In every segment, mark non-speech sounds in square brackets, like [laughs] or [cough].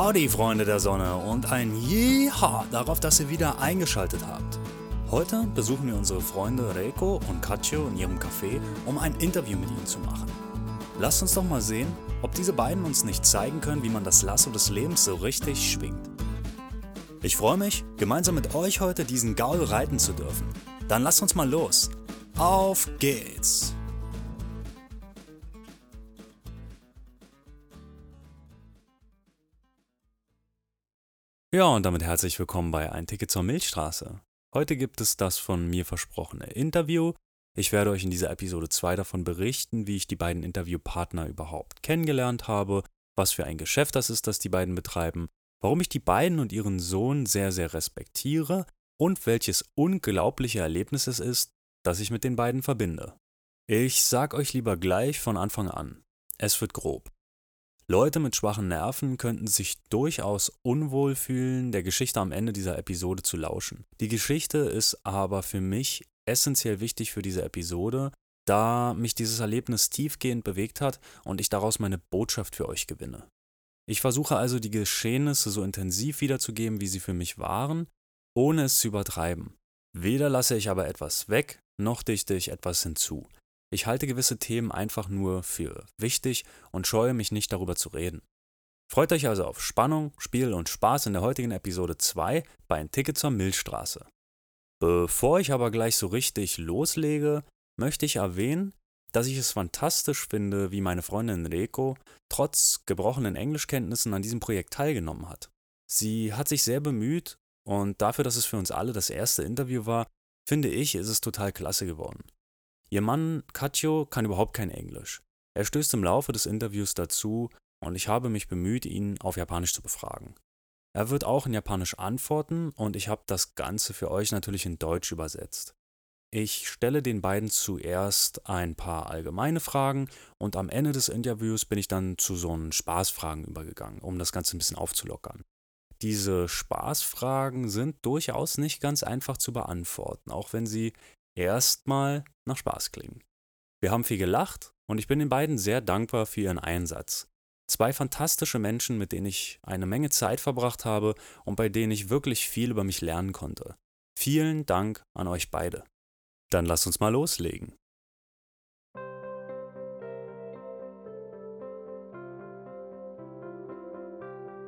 Howdy, Freunde der Sonne und ein Yeehaw darauf, dass ihr wieder eingeschaltet habt. Heute besuchen wir unsere Freunde Reiko und Katjo in ihrem Café, um ein Interview mit ihnen zu machen. Lasst uns doch mal sehen, ob diese beiden uns nicht zeigen können, wie man das Lasso des Lebens so richtig schwingt. Ich freue mich, gemeinsam mit euch heute diesen Gaul reiten zu dürfen. Dann lasst uns mal los. Auf geht's! Ja, und damit herzlich willkommen bei Ein Ticket zur Milchstraße. Heute gibt es das von mir versprochene Interview. Ich werde euch in dieser Episode 2 davon berichten, wie ich die beiden Interviewpartner überhaupt kennengelernt habe, was für ein Geschäft das ist, das die beiden betreiben, warum ich die beiden und ihren Sohn sehr, sehr respektiere und welches unglaubliche Erlebnis es ist, das ich mit den beiden verbinde. Ich sag euch lieber gleich von Anfang an, es wird grob. Leute mit schwachen Nerven könnten sich durchaus unwohl fühlen, der Geschichte am Ende dieser Episode zu lauschen. Die Geschichte ist aber für mich essentiell wichtig für diese Episode, da mich dieses Erlebnis tiefgehend bewegt hat und ich daraus meine Botschaft für euch gewinne. Ich versuche also die Geschehnisse so intensiv wiederzugeben, wie sie für mich waren, ohne es zu übertreiben. Weder lasse ich aber etwas weg, noch dichte ich etwas hinzu. Ich halte gewisse Themen einfach nur für wichtig und scheue mich nicht darüber zu reden. Freut euch also auf Spannung, Spiel und Spaß in der heutigen Episode 2 bei Ein Ticket zur Milchstraße. Bevor ich aber gleich so richtig loslege, möchte ich erwähnen, dass ich es fantastisch finde, wie meine Freundin Reiko trotz gebrochenen Englischkenntnissen an diesem Projekt teilgenommen hat. Sie hat sich sehr bemüht und dafür, dass es für uns alle das erste Interview war, finde ich, ist es total klasse geworden. Ihr Mann Katjo kann überhaupt kein Englisch. Er stößt im Laufe des Interviews dazu und ich habe mich bemüht, ihn auf Japanisch zu befragen. Er wird auch in Japanisch antworten und ich habe das Ganze für euch natürlich in Deutsch übersetzt. Ich stelle den beiden zuerst ein paar allgemeine Fragen und am Ende des Interviews bin ich dann zu so einen Spaßfragen übergegangen, um das Ganze ein bisschen aufzulockern. Diese Spaßfragen sind durchaus nicht ganz einfach zu beantworten, auch wenn sie erstmal nach Spaß klingen. Wir haben viel gelacht und ich bin den beiden sehr dankbar für ihren Einsatz. Zwei fantastische Menschen, mit denen ich eine Menge Zeit verbracht habe und bei denen ich wirklich viel über mich lernen konnte. Vielen Dank an euch beide. Dann lasst uns mal loslegen.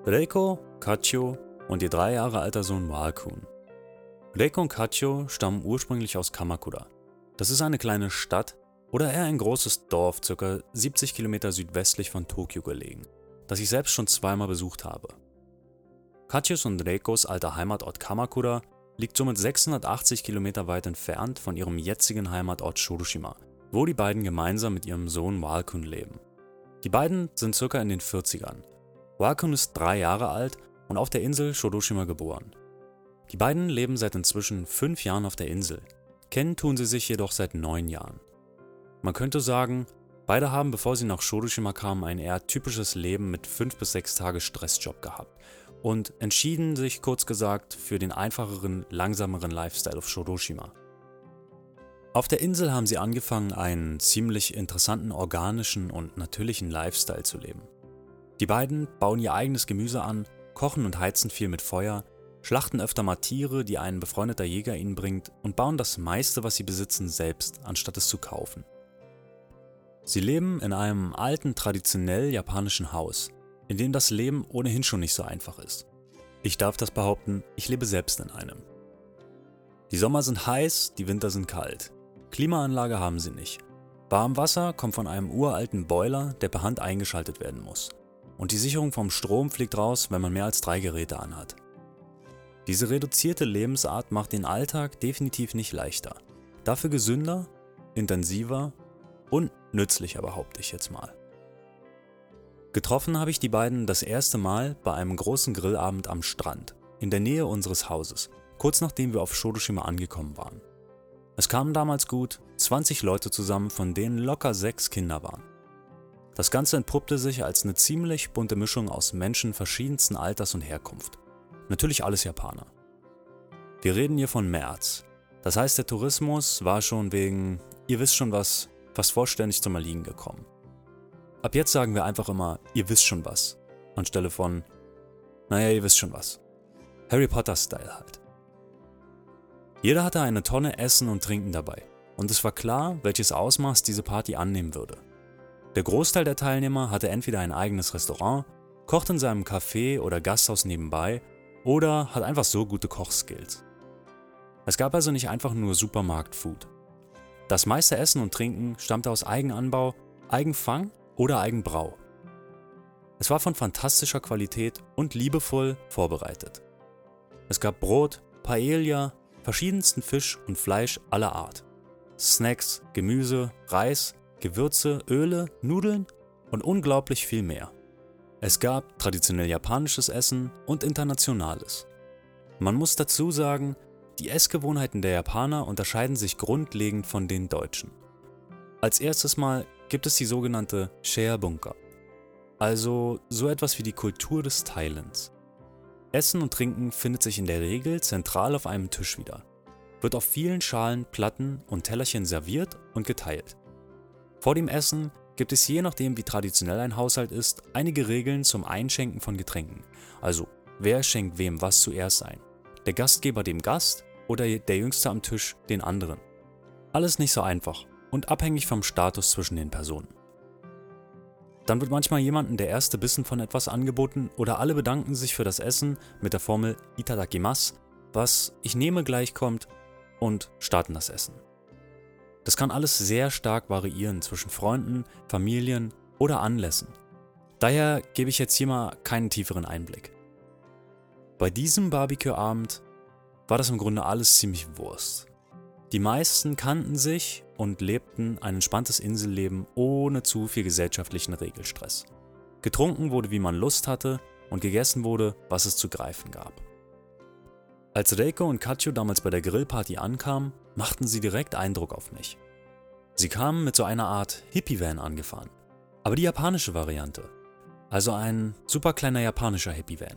Reiko, Katjo und ihr drei Jahre alter Sohn Walkun Reiko und Katjo stammen ursprünglich aus Kamakura. Das ist eine kleine Stadt oder eher ein großes Dorf, ca. 70 Kilometer südwestlich von Tokio gelegen, das ich selbst schon zweimal besucht habe. Katjos und Reikos alter Heimatort Kamakura liegt somit 680 Kilometer weit entfernt von ihrem jetzigen Heimatort Shodoshima, wo die beiden gemeinsam mit ihrem Sohn Walkun leben. Die beiden sind circa in den 40ern. Walkun ist drei Jahre alt und auf der Insel Shodoshima geboren. Die beiden leben seit inzwischen fünf Jahren auf der Insel. Kennen tun sie sich jedoch seit neun Jahren. Man könnte sagen, beide haben, bevor sie nach Shodoshima kamen, ein eher typisches Leben mit fünf bis sechs Tage Stressjob gehabt und entschieden sich kurz gesagt für den einfacheren, langsameren Lifestyle auf Shodoshima. Auf der Insel haben sie angefangen, einen ziemlich interessanten organischen und natürlichen Lifestyle zu leben. Die beiden bauen ihr eigenes Gemüse an, kochen und heizen viel mit Feuer, schlachten öfter mal Tiere, die ein befreundeter Jäger ihnen bringt, und bauen das meiste, was sie besitzen, selbst, anstatt es zu kaufen. Sie leben in einem alten, traditionell japanischen Haus, in dem das Leben ohnehin schon nicht so einfach ist. Ich darf das behaupten, ich lebe selbst in einem. Die Sommer sind heiß, die Winter sind kalt. Klimaanlage haben sie nicht. Warmwasser kommt von einem uralten Boiler, der per Hand eingeschaltet werden muss. Und die Sicherung vom Strom fliegt raus, wenn man mehr als drei Geräte anhat. Diese reduzierte Lebensart macht den Alltag definitiv nicht leichter. Dafür gesünder, intensiver und nützlicher, behaupte ich jetzt mal. Getroffen habe ich die beiden das erste Mal bei einem großen Grillabend am Strand, in der Nähe unseres Hauses, kurz nachdem wir auf Shodoshima angekommen waren. Es kamen damals gut 20 Leute zusammen, von denen locker sechs Kinder waren. Das Ganze entpuppte sich als eine ziemlich bunte Mischung aus Menschen verschiedensten Alters und Herkunft. Natürlich alles Japaner. Wir reden hier von März. Das heißt, der Tourismus war schon wegen, ihr wisst schon was, fast vollständig zum Erliegen gekommen. Ab jetzt sagen wir einfach immer, ihr wisst schon was, anstelle von, Naja, ihr wisst schon was. Harry Potter-Style halt. Jeder hatte eine Tonne Essen und Trinken dabei, und es war klar, welches Ausmaß diese Party annehmen würde. Der Großteil der Teilnehmer hatte entweder ein eigenes Restaurant, kocht in seinem Café oder Gasthaus nebenbei oder hat einfach so gute Kochskills. Es gab also nicht einfach nur Supermarktfood. Das meiste Essen und Trinken stammte aus Eigenanbau, Eigenfang oder Eigenbrau. Es war von fantastischer Qualität und liebevoll vorbereitet. Es gab Brot, Paella, verschiedensten Fisch und Fleisch aller Art. Snacks, Gemüse, Reis, Gewürze, Öle, Nudeln und unglaublich viel mehr. Es gab traditionell japanisches Essen und internationales. Man muss dazu sagen, die Essgewohnheiten der Japaner unterscheiden sich grundlegend von den Deutschen. Als erstes Mal gibt es die sogenannte Share-Bunker, also so etwas wie die Kultur des Teilens. Essen und Trinken findet sich in der Regel zentral auf einem Tisch wieder, wird auf vielen Schalen, Platten und Tellerchen serviert und geteilt. Vor dem Essen gibt es je nachdem, wie traditionell ein Haushalt ist, einige Regeln zum Einschenken von Getränken. Also, wer schenkt wem was zuerst ein? Der Gastgeber dem Gast oder der Jüngste am Tisch den anderen? Alles nicht so einfach und abhängig vom Status zwischen den Personen. Dann wird manchmal jemandem der erste Bissen von etwas angeboten oder alle bedanken sich für das Essen mit der Formel Itadakimasu, was ich nehme gleich kommt und starten das Essen. Das kann alles sehr stark variieren zwischen Freunden, Familien oder Anlässen. Daher gebe ich jetzt hier mal keinen tieferen Einblick. Bei diesem Barbecue-Abend war das im Grunde alles ziemlich Wurst. Die meisten kannten sich und lebten ein entspanntes Inselleben ohne zu viel gesellschaftlichen Regelstress. Getrunken wurde, wie man Lust hatte, und gegessen wurde, was es zu greifen gab. Als Reiko und Kacho damals bei der Grillparty ankamen, machten sie direkt Eindruck auf mich. Sie kamen mit so einer Art Hippie-Van angefahren, aber die japanische Variante. Also ein super kleiner japanischer Hippie-Van.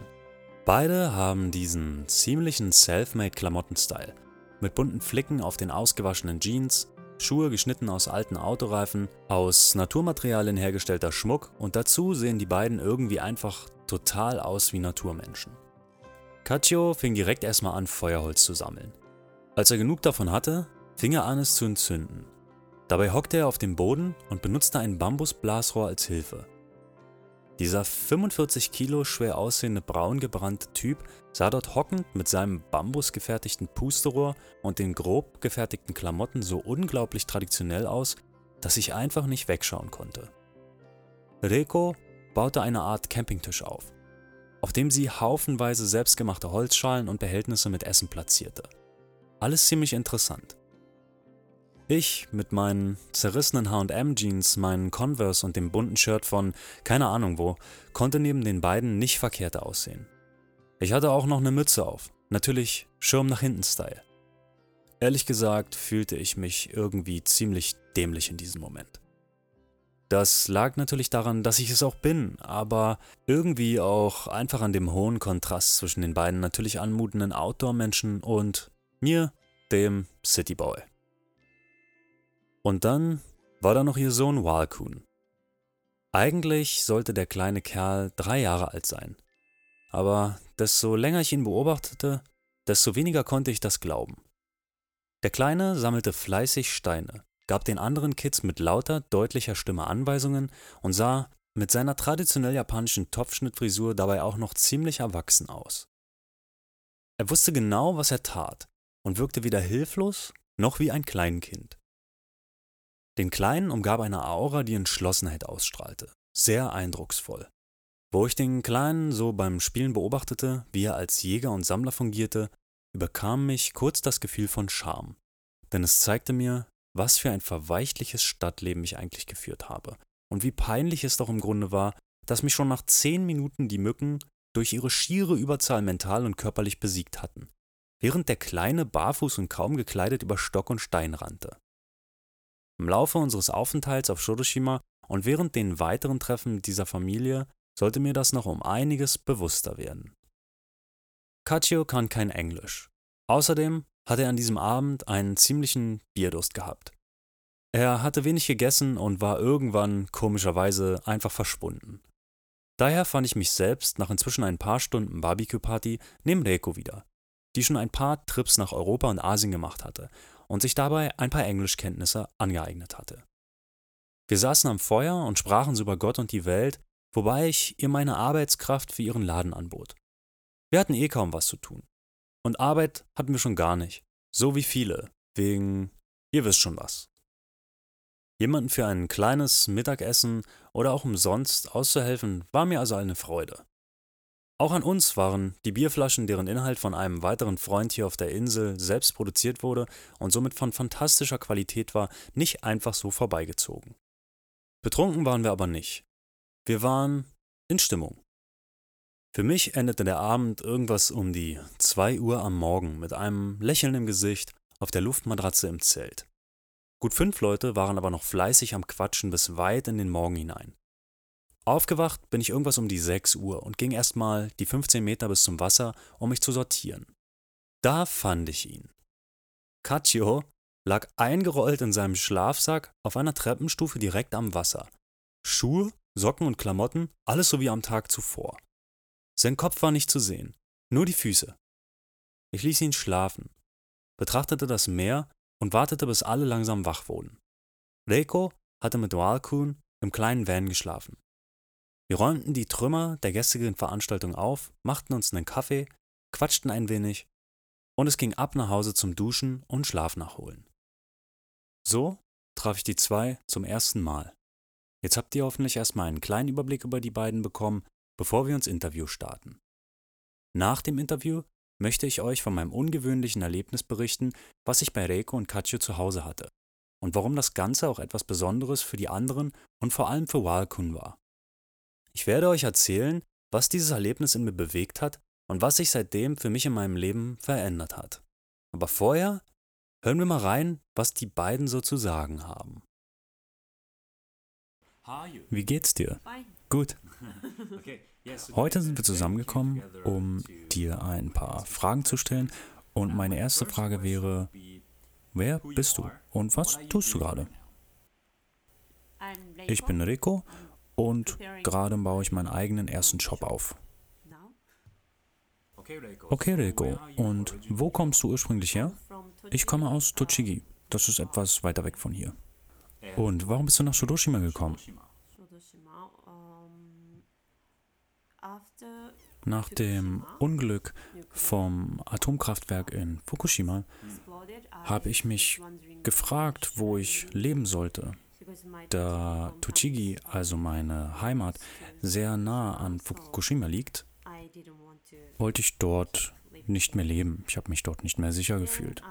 Beide haben diesen ziemlichen Selfmade-Klamotten-Style, mit bunten Flicken auf den ausgewaschenen Jeans, Schuhe geschnitten aus alten Autoreifen, aus Naturmaterialien hergestellter Schmuck und dazu sehen die beiden irgendwie einfach total aus wie Naturmenschen. Kachio fing direkt erstmal an, Feuerholz zu sammeln. Als er genug davon hatte, fing er an, es zu entzünden. Dabei hockte er auf dem Boden und benutzte ein Bambusblasrohr als Hilfe. Dieser 45 Kilo schwer aussehende braun gebrannte Typ sah dort hockend mit seinem bambusgefertigten Pusterohr und den grob gefertigten Klamotten so unglaublich traditionell aus, dass ich einfach nicht wegschauen konnte. Reiko baute eine Art Campingtisch auf, auf dem sie haufenweise selbstgemachte Holzschalen und Behältnisse mit Essen platzierte. Alles ziemlich interessant. Ich mit meinen zerrissenen HM-Jeans, meinen Converse und dem bunten Shirt von keine Ahnung wo, konnte neben den beiden nicht verkehrt aussehen. Ich hatte auch noch eine Mütze auf, natürlich Schirm nach hinten Style. Ehrlich gesagt fühlte ich mich irgendwie ziemlich dämlich in diesem Moment. Das lag natürlich daran, dass ich es auch bin, aber irgendwie auch einfach an dem hohen Kontrast zwischen den beiden natürlich anmutenden Outdoor-Menschen und mir, dem Cityboy. Und dann war da noch ihr Sohn Walkun. Eigentlich sollte der kleine Kerl drei Jahre alt sein. Aber desto länger ich ihn beobachtete, desto weniger konnte ich das glauben. Der Kleine sammelte fleißig Steine, gab den anderen Kids mit lauter, deutlicher Stimme Anweisungen und sah mit seiner traditionell japanischen Topfschnittfrisur dabei auch noch ziemlich erwachsen aus. Er wusste genau, was er tat und wirkte weder hilflos noch wie ein Kleinkind. Den Kleinen umgab eine Aura, die Entschlossenheit ausstrahlte, sehr eindrucksvoll. Wo ich den Kleinen so beim Spielen beobachtete, wie er als Jäger und Sammler fungierte, überkam mich kurz das Gefühl von Scham, denn es zeigte mir, was für ein verweichliches Stadtleben ich eigentlich geführt habe und wie peinlich es doch im Grunde war, dass mich schon nach zehn Minuten die Mücken durch ihre schiere Überzahl mental und körperlich besiegt hatten während der Kleine barfuß und kaum gekleidet über Stock und Stein rannte. Im Laufe unseres Aufenthalts auf Shiroshima und während den weiteren Treffen mit dieser Familie sollte mir das noch um einiges bewusster werden. Kachio kann kein Englisch. Außerdem hatte er an diesem Abend einen ziemlichen Bierdurst gehabt. Er hatte wenig gegessen und war irgendwann komischerweise einfach verschwunden. Daher fand ich mich selbst nach inzwischen ein paar Stunden Barbecue-Party neben Reiko wieder, die schon ein paar Trips nach Europa und Asien gemacht hatte und sich dabei ein paar Englischkenntnisse angeeignet hatte. Wir saßen am Feuer und sprachen so über Gott und die Welt, wobei ich ihr meine Arbeitskraft für ihren Laden anbot. Wir hatten eh kaum was zu tun. Und Arbeit hatten wir schon gar nicht. So wie viele. Wegen, ihr wisst schon was. Jemanden für ein kleines Mittagessen oder auch umsonst auszuhelfen, war mir also eine Freude. Auch an uns waren die Bierflaschen, deren Inhalt von einem weiteren Freund hier auf der Insel selbst produziert wurde und somit von fantastischer Qualität war, nicht einfach so vorbeigezogen. Betrunken waren wir aber nicht. Wir waren in Stimmung. Für mich endete der Abend irgendwas um die 2 Uhr am Morgen mit einem Lächeln im Gesicht auf der Luftmatratze im Zelt. Gut fünf Leute waren aber noch fleißig am Quatschen bis weit in den Morgen hinein. Aufgewacht bin ich irgendwas um die 6 Uhr und ging erstmal die 15 Meter bis zum Wasser, um mich zu sortieren. Da fand ich ihn. Caccio lag eingerollt in seinem Schlafsack auf einer Treppenstufe direkt am Wasser. Schuhe, Socken und Klamotten, alles so wie am Tag zuvor. Sein Kopf war nicht zu sehen, nur die Füße. Ich ließ ihn schlafen, betrachtete das Meer und wartete, bis alle langsam wach wurden. Reiko hatte mit Walkun im kleinen Van geschlafen. Wir räumten die Trümmer der gestrigen Veranstaltung auf, machten uns einen Kaffee, quatschten ein wenig und es ging ab nach Hause zum Duschen und Schlaf nachholen. So traf ich die zwei zum ersten Mal. Jetzt habt ihr hoffentlich erstmal einen kleinen Überblick über die beiden bekommen, bevor wir ins Interview starten. Nach dem Interview möchte ich euch von meinem ungewöhnlichen Erlebnis berichten, was ich bei Reiko und Katjo zu Hause hatte und warum das Ganze auch etwas Besonderes für die anderen und vor allem für Walkun war. Ich werde euch erzählen, was dieses Erlebnis in mir bewegt hat und was sich seitdem für mich in meinem Leben verändert hat. Aber vorher hören wir mal rein, was die beiden so zu sagen haben. Wie geht's dir? Gut. Heute sind wir zusammengekommen, um dir ein paar Fragen zu stellen. Und meine erste Frage wäre, wer bist du und was tust du gerade? Ich bin Rico und gerade baue ich meinen eigenen ersten Shop auf. Okay, Rico, und wo kommst du ursprünglich her? Ich komme aus Tochigi. Das ist etwas weiter weg von hier. Und warum bist du nach Shiroshima gekommen? Nach dem Unglück vom Atomkraftwerk in Fukushima habe ich mich gefragt, wo ich leben sollte. Da Tochigi, also meine Heimat, sehr nah an Fukushima liegt, wollte ich dort nicht mehr leben. Ich habe mich dort nicht mehr sicher gefühlt.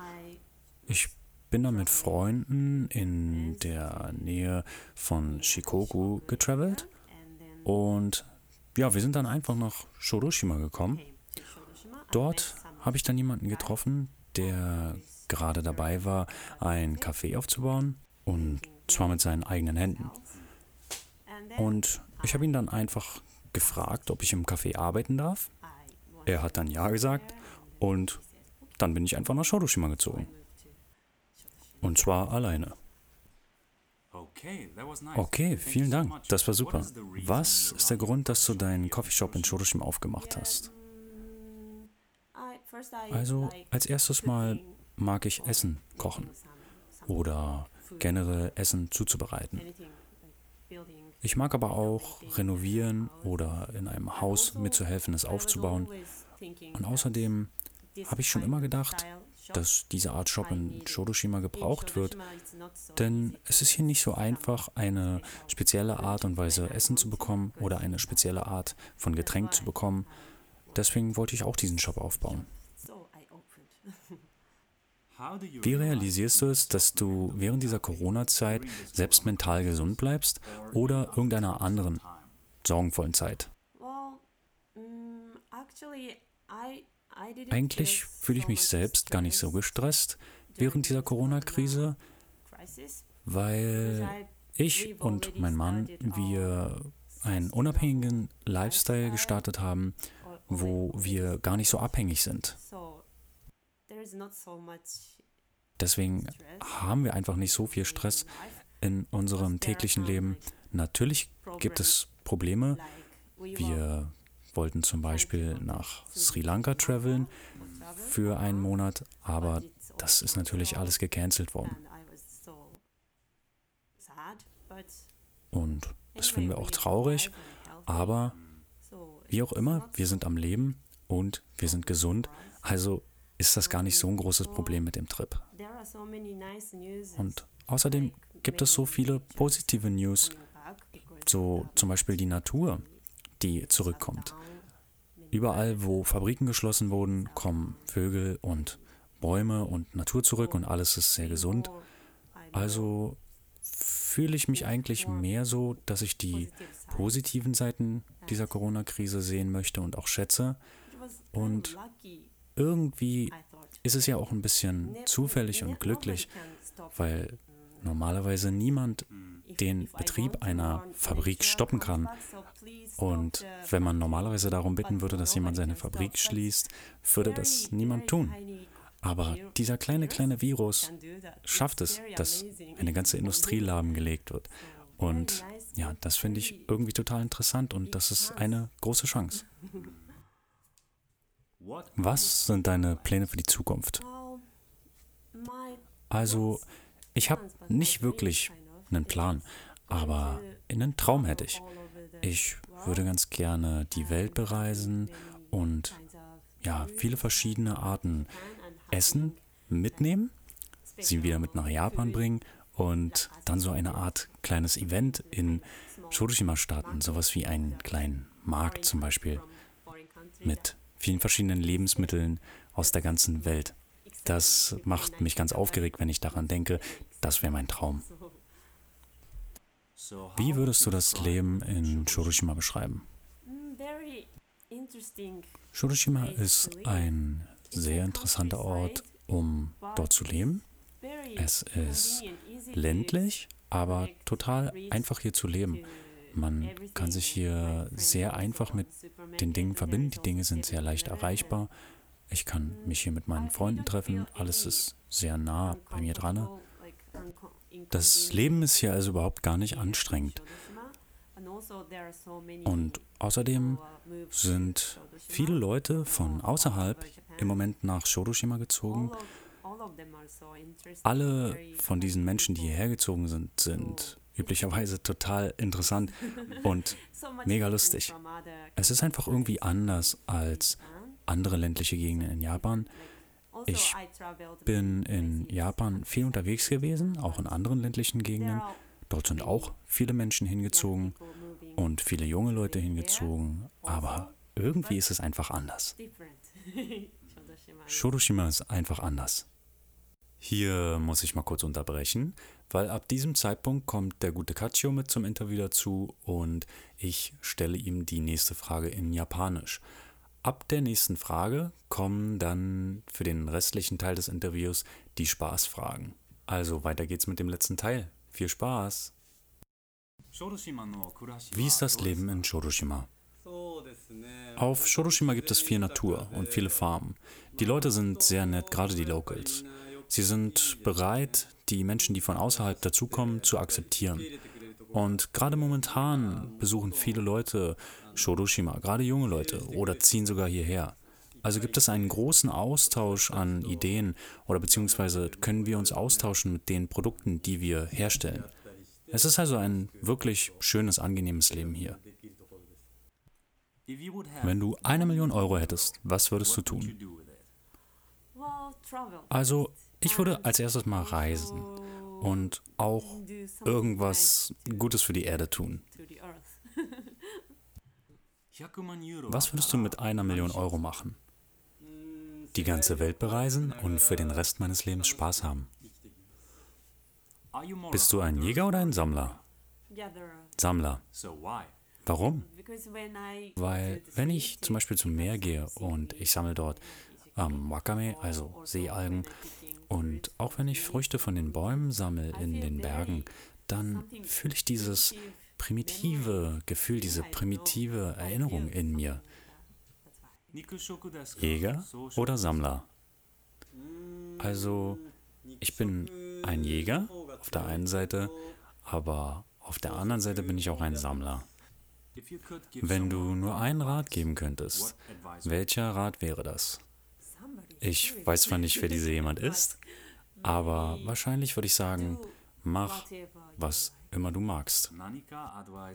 Ich bin dann mit Freunden in der Nähe von Shikoku getravelt und ja, wir sind dann einfach nach Shoroshima gekommen. Dort habe ich dann jemanden getroffen, der gerade dabei war, ein Café aufzubauen und zwar mit seinen eigenen Händen. Und ich habe ihn dann einfach gefragt, ob ich im Café arbeiten darf. Er hat dann ja gesagt und dann bin ich einfach nach Shoroshima gezogen. Und zwar alleine. Okay, vielen Dank. Das war super. Was ist der Grund, dass du deinen Coffeeshop in Shoroshima aufgemacht hast? Also, als erstes Mal mag ich Essen kochen oder generell Essen zuzubereiten. Ich mag aber auch renovieren oder in einem Haus mitzuhelfen, es aufzubauen. Und außerdem habe ich schon immer gedacht, dass diese Art Shop in Shodoshima gebraucht wird, denn es ist hier nicht so einfach, eine spezielle Art und Weise Essen zu bekommen oder eine spezielle Art von Getränk zu bekommen. Deswegen wollte ich auch diesen Shop aufbauen. Wie realisierst du es, dass du während dieser Corona-Zeit selbst mental gesund bleibst oder irgendeiner anderen sorgenvollen Zeit? Eigentlich fühle ich mich selbst gar nicht so gestresst während dieser Corona-Krise, weil ich und mein Mann, wir einen unabhängigen Lifestyle gestartet haben, wo wir gar nicht so abhängig sind. Deswegen haben wir einfach nicht so viel Stress in unserem täglichen Leben. Natürlich gibt es Probleme, Wir wollten zum Beispiel nach Sri Lanka traveln für einen Monat, aber das ist natürlich alles gecancelt worden. Und das finden wir auch traurig, aber wie auch immer, wir sind am Leben und wir sind gesund, also ist das gar nicht so ein großes Problem mit dem Trip. Und außerdem gibt es so viele positive News, so zum Beispiel die Natur, die zurückkommt. Überall, wo Fabriken geschlossen wurden, kommen Vögel und Bäume und Natur zurück und alles ist sehr gesund. Also fühle ich mich eigentlich mehr so, dass ich die positiven Seiten dieser Corona-Krise sehen möchte und auch schätze. Und irgendwie ist es ja auch ein bisschen zufällig und glücklich, weil normalerweise niemand den Betrieb einer Fabrik stoppen kann. Und wenn man normalerweise darum bitten würde, dass jemand seine Fabrik schließt, würde das niemand tun. Aber dieser kleine, kleine Virus schafft es, dass eine ganze Industrie lahmgelegt wird. Und ja, das finde ich irgendwie total interessant und das ist eine große Chance. [laughs] Was sind deine Pläne für die Zukunft? Also, ich habe nicht wirklich einen Plan, aber einen Traum hätte ich. Ich würde ganz gerne die Welt bereisen und ja, viele verschiedene Arten Essen mitnehmen, sie wieder mit nach Japan bringen und dann so eine Art kleines Event in Shodoshima starten, sowas wie einen kleinen Markt zum Beispiel mit vielen verschiedenen Lebensmitteln aus der ganzen Welt. Das macht mich ganz aufgeregt, wenn ich daran denke. Das wäre mein Traum. Wie würdest du das Leben in Shoroshima beschreiben? Shoroshima ist ein sehr interessanter Ort, um dort zu leben. Es ist ländlich, aber total einfach hier zu leben. Man kann sich hier sehr einfach mit den Dingen verbinden. Die Dinge sind sehr leicht erreichbar. Ich kann mich hier mit meinen Freunden treffen. Alles ist sehr nah bei mir dran. Das Leben ist hier also überhaupt gar nicht anstrengend. Und außerdem sind viele Leute von außerhalb im Moment nach Shodoshima gezogen. Alle von diesen Menschen, die hierher gezogen sind, sind üblicherweise total interessant [laughs] und mega lustig. Es ist einfach irgendwie anders als andere ländliche Gegenden in Japan. Ich bin in Japan viel unterwegs gewesen, auch in anderen ländlichen Gegenden. Dort sind auch viele Menschen hingezogen und viele junge Leute hingezogen, aber irgendwie ist es einfach anders. [laughs] Shodoshima ist einfach anders. Hier muss ich mal kurz unterbrechen, weil ab diesem Zeitpunkt kommt der gute Kachio mit zum Interview dazu und ich stelle ihm die nächste Frage in Japanisch. Ab der nächsten Frage kommen dann für den restlichen Teil des Interviews die Spaßfragen. Also weiter geht's mit dem letzten Teil. Viel Spaß! Wie ist das Leben in Shoroshima? Auf Shoroshima gibt es viel Natur und viele Farmen. Die Leute sind sehr nett, gerade die Locals. Sie sind bereit, die Menschen, die von außerhalb dazukommen, zu akzeptieren. Und gerade momentan besuchen viele Leute Shodoshima, gerade junge Leute, oder ziehen sogar hierher. Also gibt es einen großen Austausch an Ideen oder beziehungsweise können wir uns austauschen mit den Produkten, die wir herstellen. Es ist also ein wirklich schönes, angenehmes Leben hier. Wenn du eine Million Euro hättest, was würdest du tun? Also ich würde als erstes mal reisen und auch irgendwas Gutes für die Erde tun. Was würdest du mit einer Million Euro machen? Die ganze Welt bereisen und für den Rest meines Lebens Spaß haben. Bist du ein Jäger oder ein Sammler? Sammler. Warum? Weil wenn ich zum Beispiel zum Meer gehe und ich sammle dort ähm, Wakame, also Seealgen, und auch wenn ich Früchte von den Bäumen sammle in den Bergen, dann fühle ich dieses primitive Gefühl, diese primitive Erinnerung in mir. Jäger oder Sammler? Also, ich bin ein Jäger auf der einen Seite, aber auf der anderen Seite bin ich auch ein Sammler. Wenn du nur einen Rat geben könntest, welcher Rat wäre das? Ich weiß zwar nicht, wer dieser jemand ist, aber wahrscheinlich würde ich sagen, mach, was immer du magst.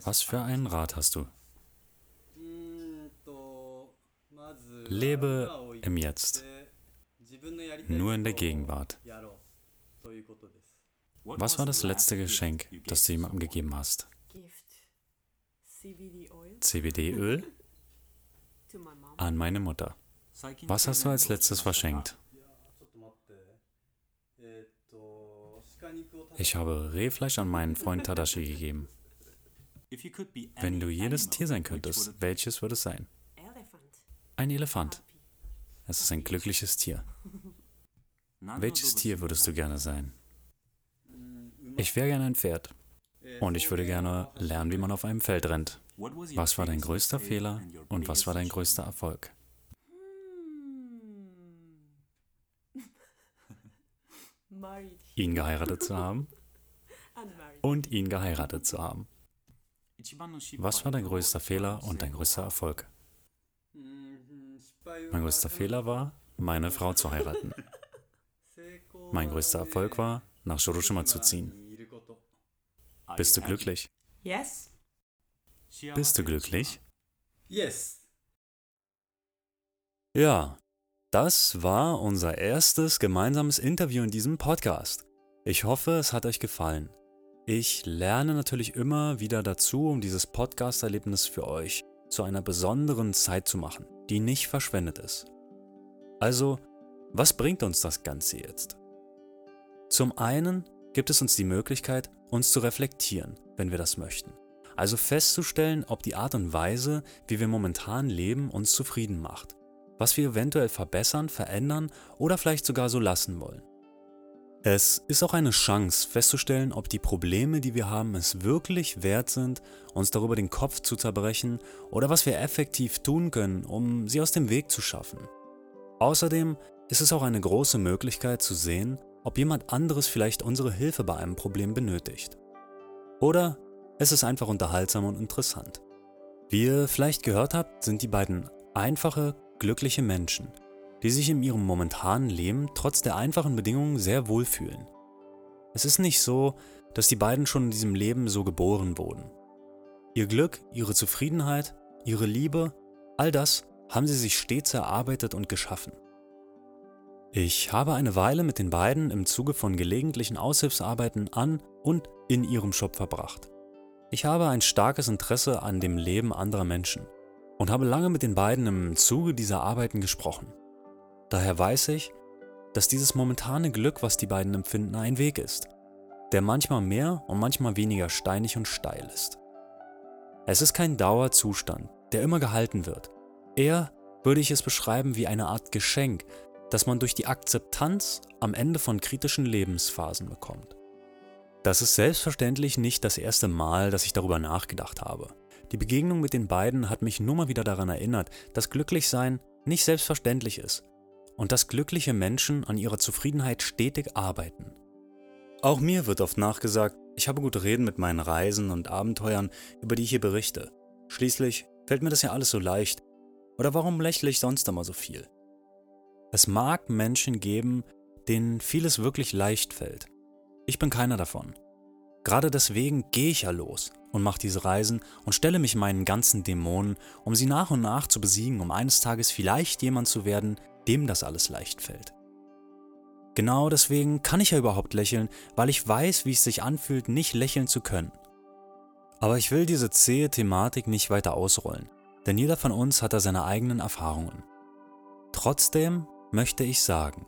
Was für einen Rat hast du? Lebe im Jetzt, nur in der Gegenwart. Was war das letzte Geschenk, das du jemandem gegeben hast? CBD-Öl? An meine Mutter. Was hast du als letztes verschenkt? Ich habe Rehfleisch an meinen Freund Tadashi gegeben. Wenn du jedes Tier sein könntest, welches würde es sein? Ein Elefant. Es ist ein glückliches Tier. Welches Tier würdest du gerne sein? Ich wäre gerne ein Pferd. Und ich würde gerne lernen, wie man auf einem Feld rennt. Was war dein größter Fehler und was war dein größter Erfolg? Ihn geheiratet zu haben [laughs] und ihn geheiratet zu haben. Was war dein größter Fehler und dein größter Erfolg? Mein größter Fehler war, meine Frau zu heiraten. [laughs] Mein größter Erfolg war, nach Shiroshima zu ziehen. Bist du glücklich? Yes. Bist du glücklich? Yes. Ja, das war unser erstes gemeinsames Interview in diesem Podcast. Ich hoffe, es hat euch gefallen. Ich lerne natürlich immer wieder dazu, um dieses Podcast-Erlebnis für euch zu einer besonderen Zeit zu machen, die nicht verschwendet ist. Also, was bringt uns das Ganze jetzt? Zum einen gibt es uns die Möglichkeit, uns zu reflektieren, wenn wir das möchten. Also festzustellen, ob die Art und Weise, wie wir momentan leben, uns zufrieden macht. Was wir eventuell verbessern, verändern oder vielleicht sogar so lassen wollen. Es ist auch eine Chance festzustellen, ob die Probleme, die wir haben, es wirklich wert sind, uns darüber den Kopf zu zerbrechen oder was wir effektiv tun können, um sie aus dem Weg zu schaffen. Außerdem ist es auch eine große Möglichkeit zu sehen, ob jemand anderes vielleicht unsere Hilfe bei einem Problem benötigt. Oder es ist einfach unterhaltsam und interessant. Wie ihr vielleicht gehört habt, sind die beiden einfache, glückliche Menschen, die sich in ihrem momentanen Leben trotz der einfachen Bedingungen sehr wohlfühlen. Es ist nicht so, dass die beiden schon in diesem Leben so geboren wurden. Ihr Glück, ihre Zufriedenheit, ihre Liebe, all das haben sie sich stets erarbeitet und geschaffen. Ich habe eine Weile mit den beiden im Zuge von gelegentlichen Aushilfsarbeiten an und in ihrem Shop verbracht. Ich habe ein starkes Interesse an dem Leben anderer Menschen und habe lange mit den beiden im Zuge dieser Arbeiten gesprochen. Daher weiß ich, dass dieses momentane Glück, was die beiden empfinden, ein Weg ist, der manchmal mehr und manchmal weniger steinig und steil ist. Es ist kein Dauerzustand, der immer gehalten wird. Eher würde ich es beschreiben wie eine Art Geschenk, das man durch die Akzeptanz am Ende von kritischen Lebensphasen bekommt. Das ist selbstverständlich nicht das erste Mal, dass ich darüber nachgedacht habe. Die Begegnung mit den beiden hat mich nur mal wieder daran erinnert, dass Glücklichsein nicht selbstverständlich ist und dass glückliche Menschen an ihrer Zufriedenheit stetig arbeiten. Auch mir wird oft nachgesagt, ich habe gute Reden mit meinen Reisen und Abenteuern, über die ich hier berichte. Schließlich fällt mir das ja alles so leicht. Oder warum lächle ich sonst immer so viel? Es mag Menschen geben, denen vieles wirklich leicht fällt. Ich bin keiner davon. Gerade deswegen gehe ich ja los und mache diese Reisen und stelle mich meinen ganzen Dämonen, um sie nach und nach zu besiegen, um eines Tages vielleicht jemand zu werden, dem das alles leicht fällt. Genau deswegen kann ich ja überhaupt lächeln, weil ich weiß, wie es sich anfühlt, nicht lächeln zu können. Aber ich will diese zähe Thematik nicht weiter ausrollen, denn jeder von uns hat da seine eigenen Erfahrungen. Trotzdem möchte ich sagen,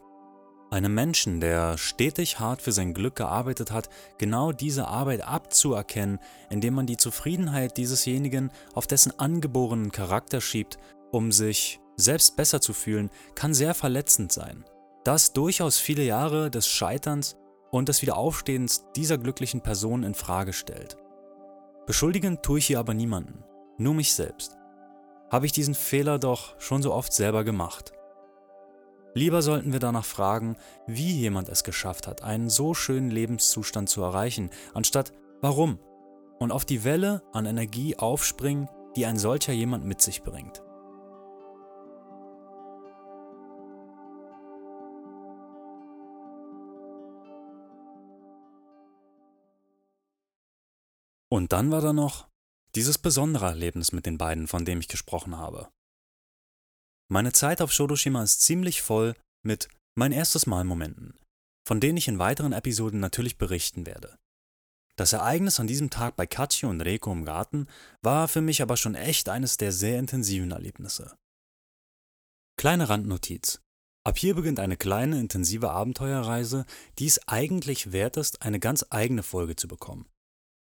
einem Menschen, der stetig hart für sein Glück gearbeitet hat, genau diese Arbeit abzuerkennen, indem man die Zufriedenheit diesesjenigen auf dessen angeborenen Charakter schiebt, um sich selbst besser zu fühlen, kann sehr verletzend sein. Das durchaus viele Jahre des Scheiterns und des Wiederaufstehens dieser glücklichen Person in Frage stellt. Beschuldigen tue ich hier aber niemanden, nur mich selbst. Habe ich diesen Fehler doch schon so oft selber gemacht. Lieber sollten wir danach fragen, wie jemand es geschafft hat, einen so schönen Lebenszustand zu erreichen, anstatt warum. Und auf die Welle an Energie aufspringen, die ein solcher jemand mit sich bringt. Und dann war da noch dieses besondere Erlebnis mit den beiden, von dem ich gesprochen habe. Meine Zeit auf Shodoshima ist ziemlich voll mit mein erstes Mal Momenten, von denen ich in weiteren Episoden natürlich berichten werde. Das Ereignis an diesem Tag bei Kachi und Reiko im Garten war für mich aber schon echt eines der sehr intensiven Erlebnisse. Kleine Randnotiz. Ab hier beginnt eine kleine, intensive Abenteuerreise, die es eigentlich wert ist, eine ganz eigene Folge zu bekommen.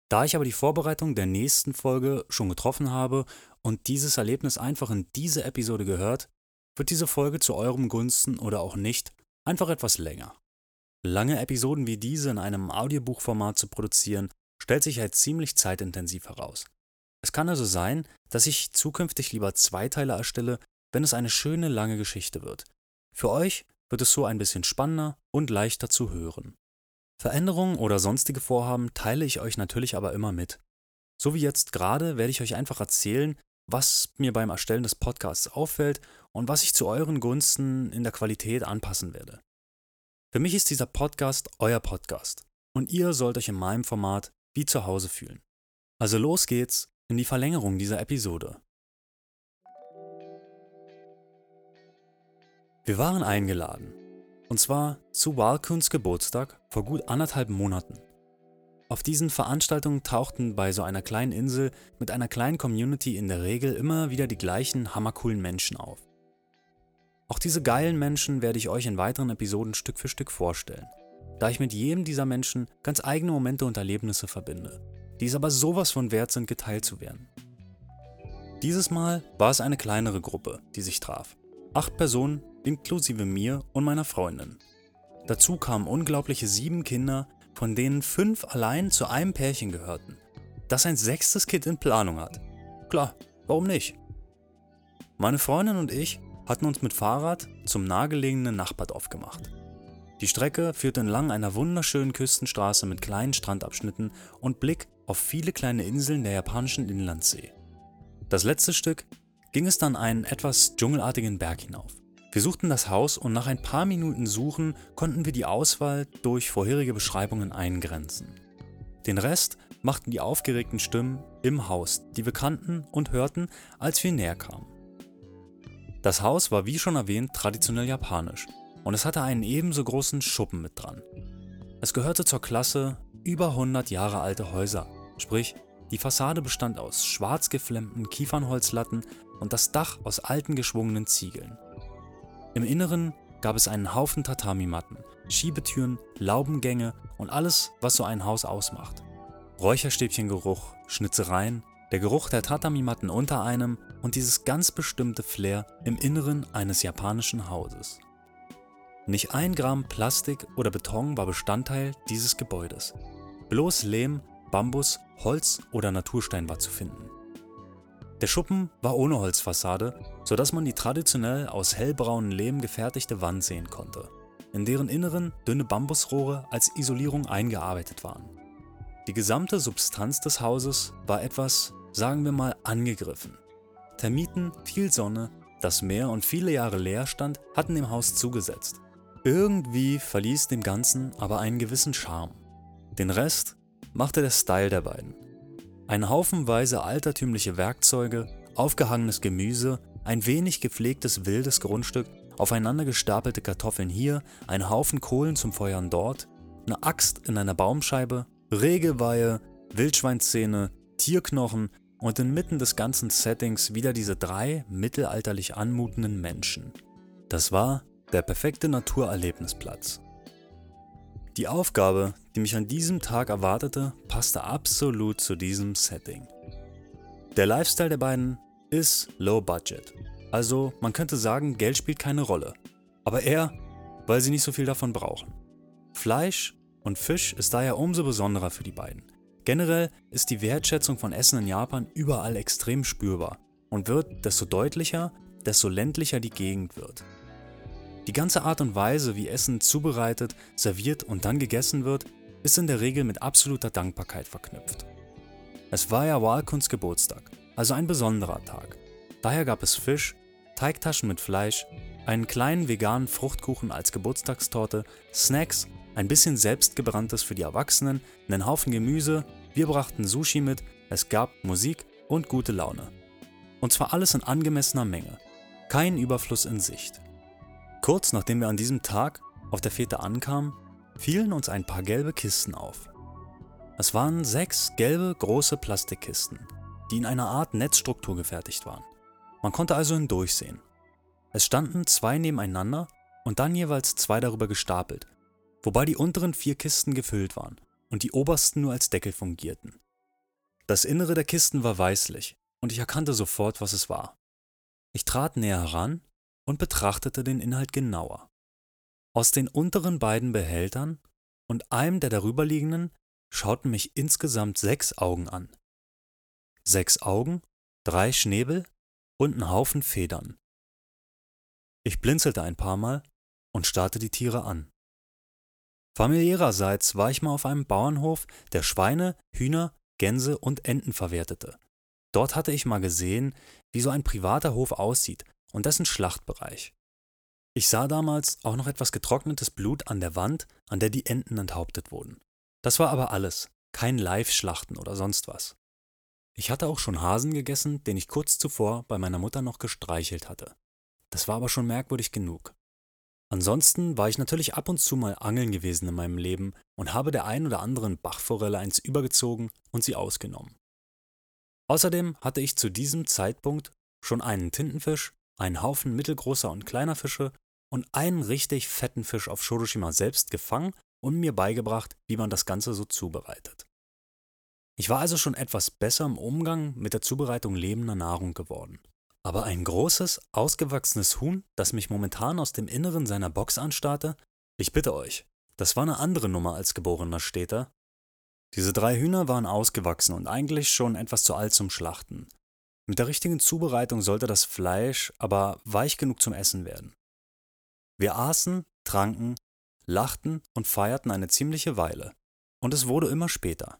Da ich aber die Vorbereitung der nächsten Folge schon getroffen habe und dieses Erlebnis einfach in diese Episode gehört, wird diese Folge zu eurem Gunsten oder auch nicht einfach etwas länger. Lange Episoden wie diese in einem Audiobuchformat zu produzieren, stellt sich als ziemlich zeitintensiv heraus. Es kann also sein, dass ich zukünftig lieber zwei Teile erstelle, wenn es eine schöne lange Geschichte wird. Für euch wird es so ein bisschen spannender und leichter zu hören. Veränderungen oder sonstige Vorhaben teile ich euch natürlich aber immer mit. So wie jetzt gerade werde ich euch einfach erzählen, was mir beim Erstellen des Podcasts auffällt und was ich zu euren Gunsten in der Qualität anpassen werde. Für mich ist dieser Podcast euer Podcast und ihr sollt euch in meinem Format wie zu Hause fühlen. Also los geht's in die Verlängerung dieser Episode. Wir waren eingeladen und zwar zu Walkuns Geburtstag vor gut anderthalb Monaten. Auf diesen Veranstaltungen tauchten bei so einer kleinen Insel mit einer kleinen Community in der Regel immer wieder die gleichen hammercoolen Menschen auf. Auch diese geilen Menschen werde ich euch in weiteren Episoden Stück für Stück vorstellen, da ich mit jedem dieser Menschen ganz eigene Momente und Erlebnisse verbinde, die es aber sowas von wert sind, geteilt zu werden. Dieses Mal war es eine kleinere Gruppe, die sich traf. Acht Personen inklusive mir und meiner Freundin. Dazu kamen unglaubliche sieben Kinder, von denen fünf allein zu einem Pärchen gehörten, das ein sechstes Kind in Planung hat. Klar, warum nicht? Meine Freundin und ich hatten uns mit Fahrrad zum nahegelegenen Nachbardorf gemacht. Die Strecke führte entlang einer wunderschönen Küstenstraße mit kleinen Strandabschnitten und Blick auf viele kleine Inseln der japanischen Inlandsee. Das letzte Stück ging es dann einen etwas dschungelartigen Berg hinauf. Wir suchten das Haus und nach ein paar Minuten Suchen konnten wir die Auswahl durch vorherige Beschreibungen eingrenzen. Den Rest machten die aufgeregten Stimmen im Haus, die wir kannten und hörten, als wir näher kamen. Das Haus war wie schon erwähnt traditionell japanisch und es hatte einen ebenso großen Schuppen mit dran. Es gehörte zur Klasse über 100 Jahre alte Häuser, sprich die Fassade bestand aus schwarz geflemmten Kiefernholzlatten und das Dach aus alten geschwungenen Ziegeln. Im Inneren gab es einen Haufen Tatami-Matten, Schiebetüren, Laubengänge und alles, was so ein Haus ausmacht. Räucherstäbchengeruch, Schnitzereien, der Geruch der Tatami-Matten unter einem und dieses ganz bestimmte Flair im Inneren eines japanischen Hauses. Nicht ein Gramm Plastik oder Beton war Bestandteil dieses Gebäudes. Bloß Lehm, Bambus, Holz oder Naturstein war zu finden. Der Schuppen war ohne Holzfassade, sodass man die traditionell aus hellbraunem Lehm gefertigte Wand sehen konnte, in deren Inneren dünne Bambusrohre als Isolierung eingearbeitet waren. Die gesamte Substanz des Hauses war etwas, sagen wir mal, angegriffen. Termiten, viel Sonne, das Meer und viele Jahre Leerstand hatten dem Haus zugesetzt. Irgendwie verließ dem Ganzen aber einen gewissen Charme. Den Rest machte der Style der beiden. Ein haufenweise altertümliche Werkzeuge, aufgehangenes Gemüse, ein wenig gepflegtes wildes Grundstück, aufeinander gestapelte Kartoffeln hier, ein Haufen Kohlen zum Feuern dort, eine Axt in einer Baumscheibe, Regelweihe, Wildschweinszene, Tierknochen und inmitten des ganzen Settings wieder diese drei mittelalterlich anmutenden Menschen. Das war der perfekte Naturerlebnisplatz. Die Aufgabe, die mich an diesem Tag erwartete, passte absolut zu diesem Setting. Der Lifestyle der beiden ist low budget. Also man könnte sagen, Geld spielt keine Rolle. Aber eher, weil sie nicht so viel davon brauchen. Fleisch und Fisch ist daher umso besonderer für die beiden. Generell ist die Wertschätzung von Essen in Japan überall extrem spürbar und wird, desto deutlicher, desto ländlicher die Gegend wird. Die ganze Art und Weise, wie Essen zubereitet, serviert und dann gegessen wird, ist in der Regel mit absoluter Dankbarkeit verknüpft. Es war ja Walkuns Geburtstag also ein besonderer Tag. Daher gab es Fisch, Teigtaschen mit Fleisch, einen kleinen veganen Fruchtkuchen als Geburtstagstorte, Snacks, ein bisschen selbstgebranntes für die Erwachsenen, einen Haufen Gemüse, wir brachten Sushi mit, es gab Musik und gute Laune. Und zwar alles in angemessener Menge. Kein Überfluss in Sicht. Kurz nachdem wir an diesem Tag auf der Fete ankamen, fielen uns ein paar gelbe Kisten auf. Es waren sechs gelbe große Plastikkisten, die in einer Art Netzstruktur gefertigt waren. Man konnte also hindurchsehen. Es standen zwei nebeneinander und dann jeweils zwei darüber gestapelt, wobei die unteren vier Kisten gefüllt waren und die obersten nur als Deckel fungierten. Das Innere der Kisten war weißlich und ich erkannte sofort, was es war. Ich trat näher heran und betrachtete den Inhalt genauer. Aus den unteren beiden Behältern und einem der darüberliegenden schauten mich insgesamt sechs Augen an. Sechs Augen, drei Schnäbel und ein Haufen Federn. Ich blinzelte ein paar Mal und starrte die Tiere an. Familiärerseits war ich mal auf einem Bauernhof, der Schweine, Hühner, Gänse und Enten verwertete. Dort hatte ich mal gesehen, wie so ein privater Hof aussieht und dessen Schlachtbereich. Ich sah damals auch noch etwas getrocknetes Blut an der Wand, an der die Enten enthauptet wurden. Das war aber alles, kein Live-Schlachten oder sonst was. Ich hatte auch schon Hasen gegessen, den ich kurz zuvor bei meiner Mutter noch gestreichelt hatte. Das war aber schon merkwürdig genug. Ansonsten war ich natürlich ab und zu mal angeln gewesen in meinem Leben und habe der ein oder anderen Bachforelle eins übergezogen und sie ausgenommen. Außerdem hatte ich zu diesem Zeitpunkt schon einen Tintenfisch, einen Haufen mittelgroßer und kleiner Fische und einen richtig fetten Fisch auf Shodoshima selbst gefangen und mir beigebracht, wie man das Ganze so zubereitet. Ich war also schon etwas besser im Umgang mit der Zubereitung lebender Nahrung geworden. Aber ein großes, ausgewachsenes Huhn, das mich momentan aus dem Inneren seiner Box anstarrte, ich bitte euch, das war eine andere Nummer als geborener Städter. Diese drei Hühner waren ausgewachsen und eigentlich schon etwas zu alt zum Schlachten. Mit der richtigen Zubereitung sollte das Fleisch aber weich genug zum Essen werden. Wir aßen, tranken, lachten und feierten eine ziemliche Weile, und es wurde immer später.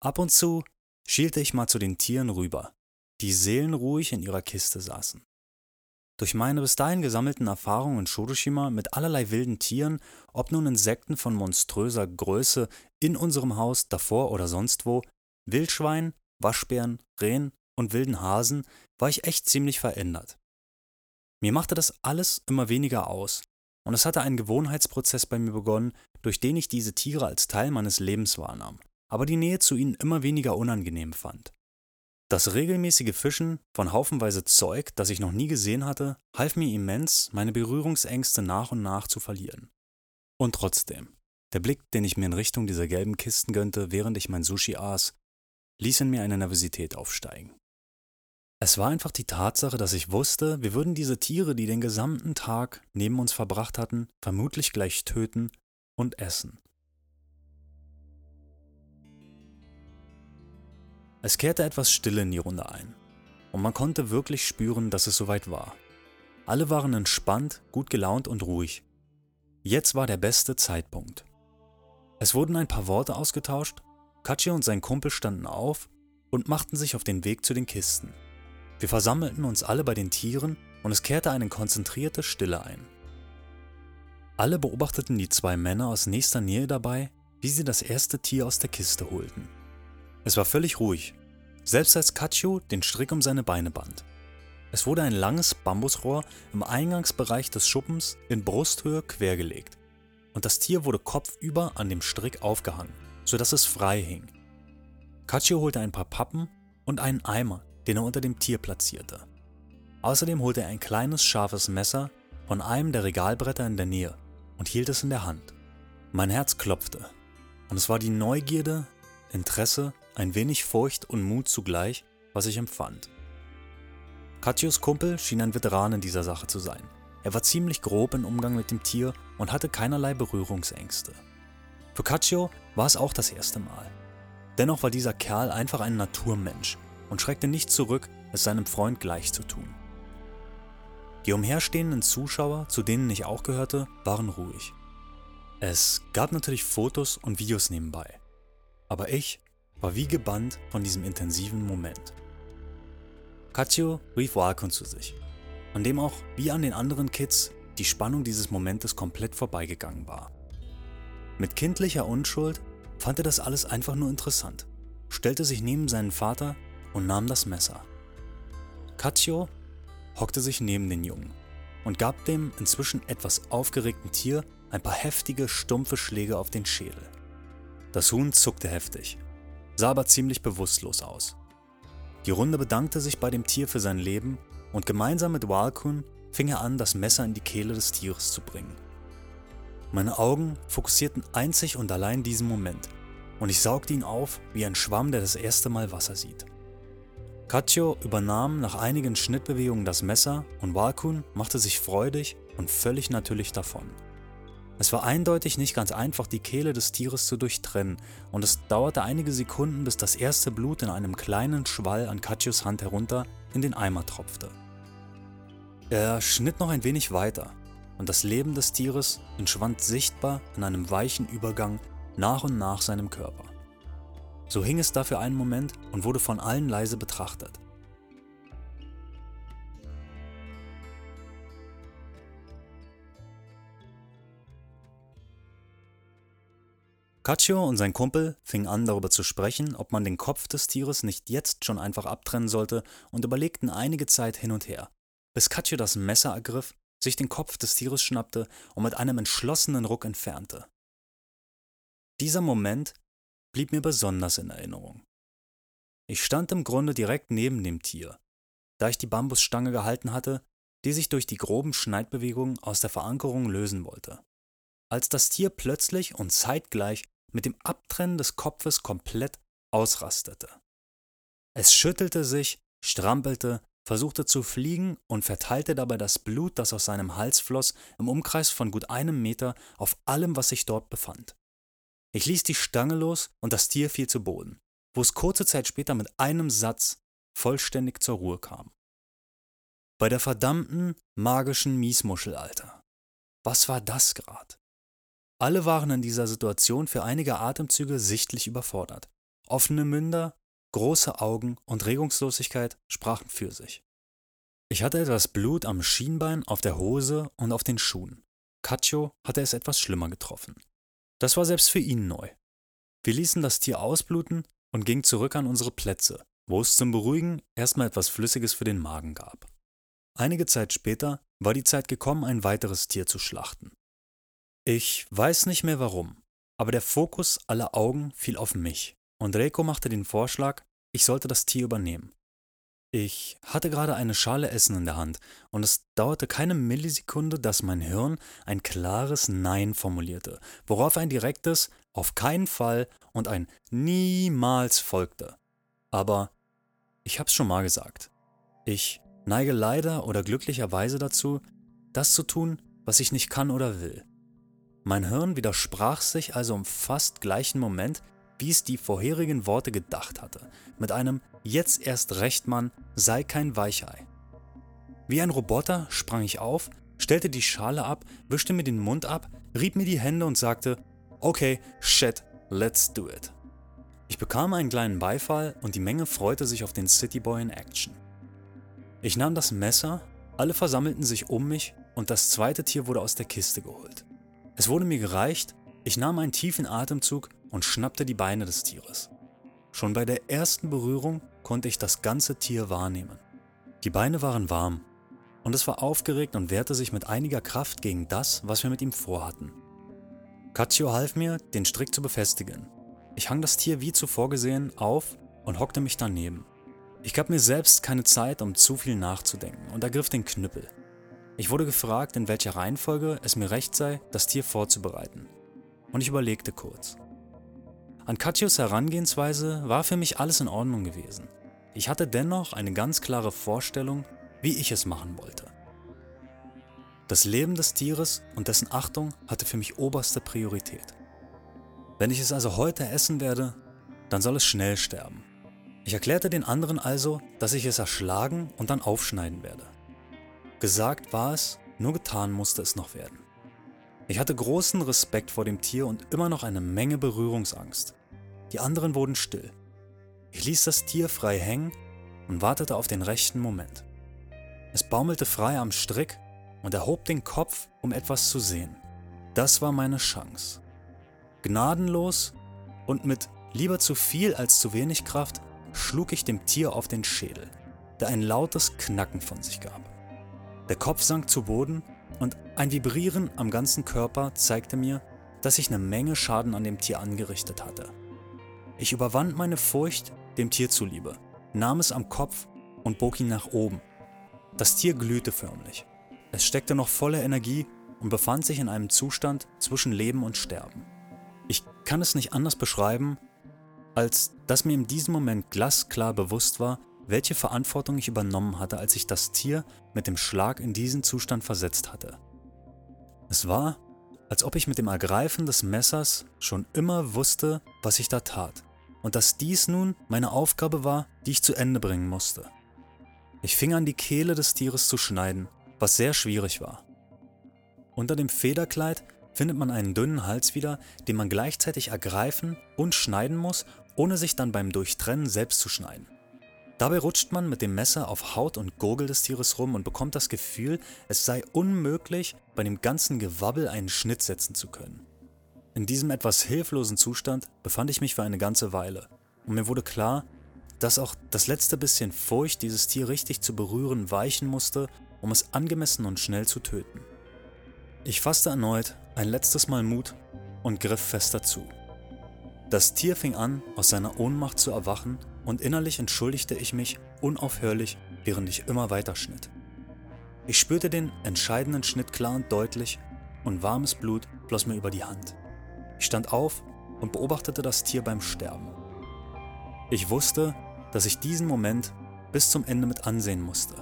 Ab und zu schielte ich mal zu den Tieren rüber, die seelenruhig in ihrer Kiste saßen. Durch meine bis dahin gesammelten Erfahrungen in Shodoshima mit allerlei wilden Tieren, ob nun Insekten von monströser Größe in unserem Haus, davor oder sonst wo, Wildschwein, Waschbären, Rehen und wilden Hasen, war ich echt ziemlich verändert. Mir machte das alles immer weniger aus, und es hatte ein Gewohnheitsprozess bei mir begonnen, durch den ich diese Tiere als Teil meines Lebens wahrnahm, aber die Nähe zu ihnen immer weniger unangenehm fand. Das regelmäßige Fischen von haufenweise Zeug, das ich noch nie gesehen hatte, half mir immens, meine Berührungsängste nach und nach zu verlieren. Und trotzdem, der Blick, den ich mir in Richtung dieser gelben Kisten gönnte, während ich mein Sushi aß, ließ in mir eine Nervosität aufsteigen. Es war einfach die Tatsache, dass ich wusste, wir würden diese Tiere, die den gesamten Tag neben uns verbracht hatten, vermutlich gleich töten und essen. Es kehrte etwas Stille in die Runde ein, und man konnte wirklich spüren, dass es soweit war. Alle waren entspannt, gut gelaunt und ruhig. Jetzt war der beste Zeitpunkt. Es wurden ein paar Worte ausgetauscht, Kachi und sein Kumpel standen auf und machten sich auf den Weg zu den Kisten. Wir versammelten uns alle bei den Tieren und es kehrte eine konzentrierte Stille ein. Alle beobachteten die zwei Männer aus nächster Nähe dabei, wie sie das erste Tier aus der Kiste holten. Es war völlig ruhig, selbst als Kacho den Strick um seine Beine band. Es wurde ein langes Bambusrohr im Eingangsbereich des Schuppens in Brusthöhe quergelegt und das Tier wurde kopfüber an dem Strick aufgehangen, sodass es frei hing. Kacho holte ein paar Pappen und einen Eimer, den er unter dem Tier platzierte. Außerdem holte er ein kleines scharfes Messer von einem der Regalbretter in der Nähe und hielt es in der Hand. Mein Herz klopfte und es war die Neugierde, Interesse ein wenig Furcht und Mut zugleich, was ich empfand. Katjos Kumpel schien ein Veteran in dieser Sache zu sein. Er war ziemlich grob im Umgang mit dem Tier und hatte keinerlei Berührungsängste. Für Katjo war es auch das erste Mal. Dennoch war dieser Kerl einfach ein Naturmensch und schreckte nicht zurück, es seinem Freund gleich zu tun. Die umherstehenden Zuschauer, zu denen ich auch gehörte, waren ruhig. Es gab natürlich Fotos und Videos nebenbei. Aber ich war wie gebannt von diesem intensiven Moment. Katio rief Walkon zu sich, an dem auch, wie an den anderen Kids, die Spannung dieses Momentes komplett vorbeigegangen war. Mit kindlicher Unschuld fand er das alles einfach nur interessant, stellte sich neben seinen Vater und nahm das Messer. Katio hockte sich neben den Jungen und gab dem inzwischen etwas aufgeregten Tier ein paar heftige, stumpfe Schläge auf den Schädel. Das Huhn zuckte heftig, sah aber ziemlich bewusstlos aus. Die Runde bedankte sich bei dem Tier für sein Leben und gemeinsam mit Walkun fing er an, das Messer in die Kehle des Tieres zu bringen. Meine Augen fokussierten einzig und allein diesen Moment und ich saugte ihn auf wie ein Schwamm, der das erste Mal Wasser sieht. Katjo übernahm nach einigen Schnittbewegungen das Messer und Walkun machte sich freudig und völlig natürlich davon. Es war eindeutig nicht ganz einfach, die Kehle des Tieres zu durchtrennen, und es dauerte einige Sekunden, bis das erste Blut in einem kleinen Schwall an Katjos Hand herunter in den Eimer tropfte. Er schnitt noch ein wenig weiter, und das Leben des Tieres entschwand sichtbar in einem weichen Übergang nach und nach seinem Körper. So hing es da für einen Moment und wurde von allen leise betrachtet. Caccio und sein Kumpel fingen an darüber zu sprechen, ob man den Kopf des Tieres nicht jetzt schon einfach abtrennen sollte und überlegten einige Zeit hin und her, bis Caccio das Messer ergriff, sich den Kopf des Tieres schnappte und mit einem entschlossenen Ruck entfernte. Dieser Moment blieb mir besonders in Erinnerung. Ich stand im Grunde direkt neben dem Tier, da ich die Bambusstange gehalten hatte, die sich durch die groben Schneidbewegungen aus der Verankerung lösen wollte. Als das Tier plötzlich und zeitgleich mit dem Abtrennen des Kopfes komplett ausrastete. Es schüttelte sich, strampelte, versuchte zu fliegen und verteilte dabei das Blut, das aus seinem Hals floss, im Umkreis von gut einem Meter auf allem, was sich dort befand. Ich ließ die Stange los und das Tier fiel zu Boden, wo es kurze Zeit später mit einem Satz vollständig zur Ruhe kam. Bei der verdammten magischen Miesmuschel, Alter. Was war das grad? Alle waren in dieser Situation für einige Atemzüge sichtlich überfordert. Offene Münder, große Augen und Regungslosigkeit sprachen für sich. Ich hatte etwas Blut am Schienbein, auf der Hose und auf den Schuhen. Cacio hatte es etwas schlimmer getroffen. Das war selbst für ihn neu. Wir ließen das Tier ausbluten und gingen zurück an unsere Plätze, wo es zum Beruhigen erstmal etwas Flüssiges für den Magen gab. Einige Zeit später war die Zeit gekommen, ein weiteres Tier zu schlachten. Ich weiß nicht mehr warum, aber der Fokus aller Augen fiel auf mich und Reiko machte den Vorschlag, ich sollte das Tier übernehmen. Ich hatte gerade eine Schale Essen in der Hand und es dauerte keine Millisekunde, dass mein Hirn ein klares Nein formulierte, worauf ein direktes Auf keinen Fall und ein Niemals folgte. Aber ich hab's schon mal gesagt. Ich neige leider oder glücklicherweise dazu, das zu tun, was ich nicht kann oder will. Mein Hirn widersprach sich also im fast gleichen Moment, wie es die vorherigen Worte gedacht hatte, mit einem Jetzt erst recht, Mann, sei kein Weichei. Wie ein Roboter sprang ich auf, stellte die Schale ab, wischte mir den Mund ab, rieb mir die Hände und sagte, okay, shit, let's do it. Ich bekam einen kleinen Beifall und die Menge freute sich auf den Cityboy in Action. Ich nahm das Messer, alle versammelten sich um mich und das zweite Tier wurde aus der Kiste geholt. Es wurde mir gereicht, ich nahm einen tiefen Atemzug und schnappte die Beine des Tieres. Schon bei der ersten Berührung konnte ich das ganze Tier wahrnehmen. Die Beine waren warm und es war aufgeregt und wehrte sich mit einiger Kraft gegen das, was wir mit ihm vorhatten. Caccio half mir, den Strick zu befestigen. Ich hang das Tier wie zuvor gesehen auf und hockte mich daneben. Ich gab mir selbst keine Zeit, um zu viel nachzudenken und ergriff den Knüppel. Ich wurde gefragt, in welcher Reihenfolge es mir recht sei, das Tier vorzubereiten. Und ich überlegte kurz. An Katjos Herangehensweise war für mich alles in Ordnung gewesen. Ich hatte dennoch eine ganz klare Vorstellung, wie ich es machen wollte. Das Leben des Tieres und dessen Achtung hatte für mich oberste Priorität. Wenn ich es also heute essen werde, dann soll es schnell sterben. Ich erklärte den anderen also, dass ich es erschlagen und dann aufschneiden werde. Gesagt war es, nur getan musste es noch werden. Ich hatte großen Respekt vor dem Tier und immer noch eine Menge Berührungsangst. Die anderen wurden still. Ich ließ das Tier frei hängen und wartete auf den rechten Moment. Es baumelte frei am Strick und erhob den Kopf, um etwas zu sehen. Das war meine Chance. Gnadenlos und mit lieber zu viel als zu wenig Kraft schlug ich dem Tier auf den Schädel, der ein lautes Knacken von sich gab. Der Kopf sank zu Boden und ein Vibrieren am ganzen Körper zeigte mir, dass ich eine Menge Schaden an dem Tier angerichtet hatte. Ich überwand meine Furcht dem Tier zuliebe, nahm es am Kopf und bog ihn nach oben. Das Tier glühte förmlich. Es steckte noch voller Energie und befand sich in einem Zustand zwischen Leben und Sterben. Ich kann es nicht anders beschreiben, als dass mir in diesem Moment glasklar bewusst war, welche Verantwortung ich übernommen hatte, als ich das Tier mit dem Schlag in diesen Zustand versetzt hatte. Es war, als ob ich mit dem Ergreifen des Messers schon immer wusste, was ich da tat, und dass dies nun meine Aufgabe war, die ich zu Ende bringen musste. Ich fing an, die Kehle des Tieres zu schneiden, was sehr schwierig war. Unter dem Federkleid findet man einen dünnen Hals wieder, den man gleichzeitig ergreifen und schneiden muss, ohne sich dann beim Durchtrennen selbst zu schneiden. Dabei rutscht man mit dem Messer auf Haut und Gurgel des Tieres rum und bekommt das Gefühl, es sei unmöglich, bei dem ganzen Gewabbel einen Schnitt setzen zu können. In diesem etwas hilflosen Zustand befand ich mich für eine ganze Weile und mir wurde klar, dass auch das letzte bisschen Furcht, dieses Tier richtig zu berühren, weichen musste, um es angemessen und schnell zu töten. Ich fasste erneut ein letztes Mal Mut und griff fester zu. Das Tier fing an, aus seiner Ohnmacht zu erwachen und innerlich entschuldigte ich mich unaufhörlich, während ich immer weiter schnitt. Ich spürte den entscheidenden Schnitt klar und deutlich und warmes Blut floss mir über die Hand. Ich stand auf und beobachtete das Tier beim Sterben. Ich wusste, dass ich diesen Moment bis zum Ende mit ansehen musste.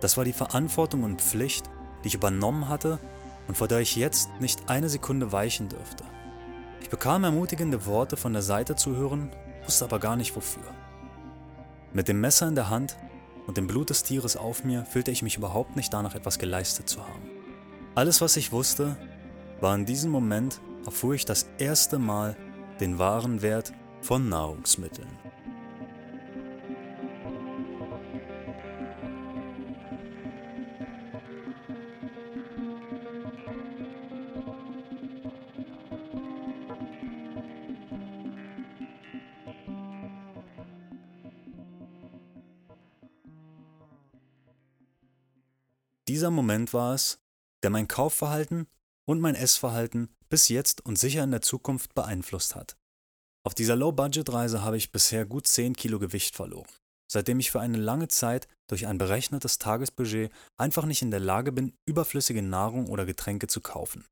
Das war die Verantwortung und Pflicht, die ich übernommen hatte und vor der ich jetzt nicht eine Sekunde weichen dürfte. Ich bekam ermutigende Worte von der Seite zu hören wusste aber gar nicht wofür. Mit dem Messer in der Hand und dem Blut des Tieres auf mir fühlte ich mich überhaupt nicht danach, etwas geleistet zu haben. Alles, was ich wusste, war in diesem Moment erfuhr ich das erste Mal den wahren Wert von Nahrungsmitteln. Dieser Moment war es, der mein Kaufverhalten und mein Essverhalten bis jetzt und sicher in der Zukunft beeinflusst hat. Auf dieser Low-Budget-Reise habe ich bisher gut 10 Kilo Gewicht verloren, seitdem ich für eine lange Zeit durch ein berechnetes Tagesbudget einfach nicht in der Lage bin, überflüssige Nahrung oder Getränke zu kaufen.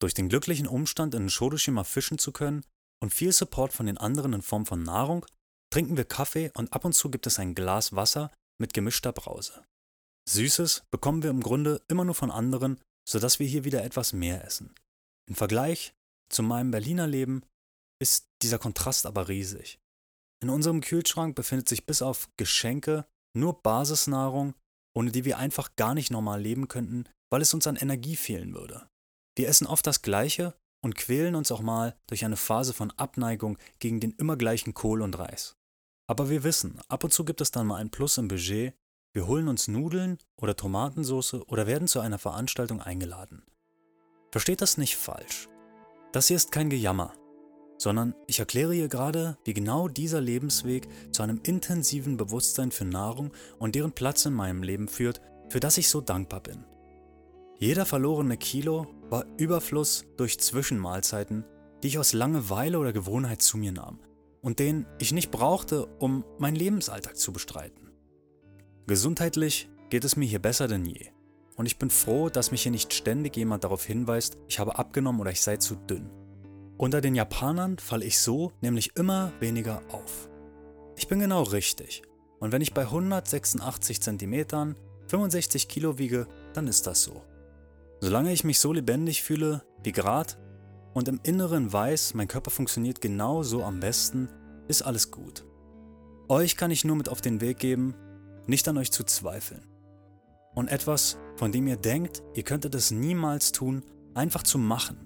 Durch den glücklichen Umstand, in Shodoshima fischen zu können und viel Support von den anderen in Form von Nahrung, trinken wir Kaffee und ab und zu gibt es ein Glas Wasser mit gemischter Brause. Süßes bekommen wir im Grunde immer nur von anderen, sodass wir hier wieder etwas mehr essen. Im Vergleich zu meinem Berliner Leben ist dieser Kontrast aber riesig. In unserem Kühlschrank befindet sich bis auf Geschenke nur Basisnahrung, ohne die wir einfach gar nicht normal leben könnten, weil es uns an Energie fehlen würde. Wir essen oft das Gleiche und quälen uns auch mal durch eine Phase von Abneigung gegen den immer gleichen Kohl und Reis. Aber wir wissen, ab und zu gibt es dann mal ein Plus im Budget wir holen uns Nudeln oder Tomatensauce oder werden zu einer Veranstaltung eingeladen. Versteht das nicht falsch. Das hier ist kein Gejammer, sondern ich erkläre hier gerade, wie genau dieser Lebensweg zu einem intensiven Bewusstsein für Nahrung und deren Platz in meinem Leben führt, für das ich so dankbar bin. Jeder verlorene Kilo war Überfluss durch Zwischenmahlzeiten, die ich aus Langeweile oder Gewohnheit zu mir nahm und den ich nicht brauchte, um meinen Lebensalltag zu bestreiten. Gesundheitlich geht es mir hier besser denn je. Und ich bin froh, dass mich hier nicht ständig jemand darauf hinweist, ich habe abgenommen oder ich sei zu dünn. Unter den Japanern falle ich so nämlich immer weniger auf. Ich bin genau richtig. Und wenn ich bei 186 cm 65 Kilo wiege, dann ist das so. Solange ich mich so lebendig fühle wie grad und im Inneren weiß, mein Körper funktioniert genau so am besten, ist alles gut. Euch kann ich nur mit auf den Weg geben, nicht an euch zu zweifeln. Und etwas, von dem ihr denkt, ihr könntet es niemals tun, einfach zu machen,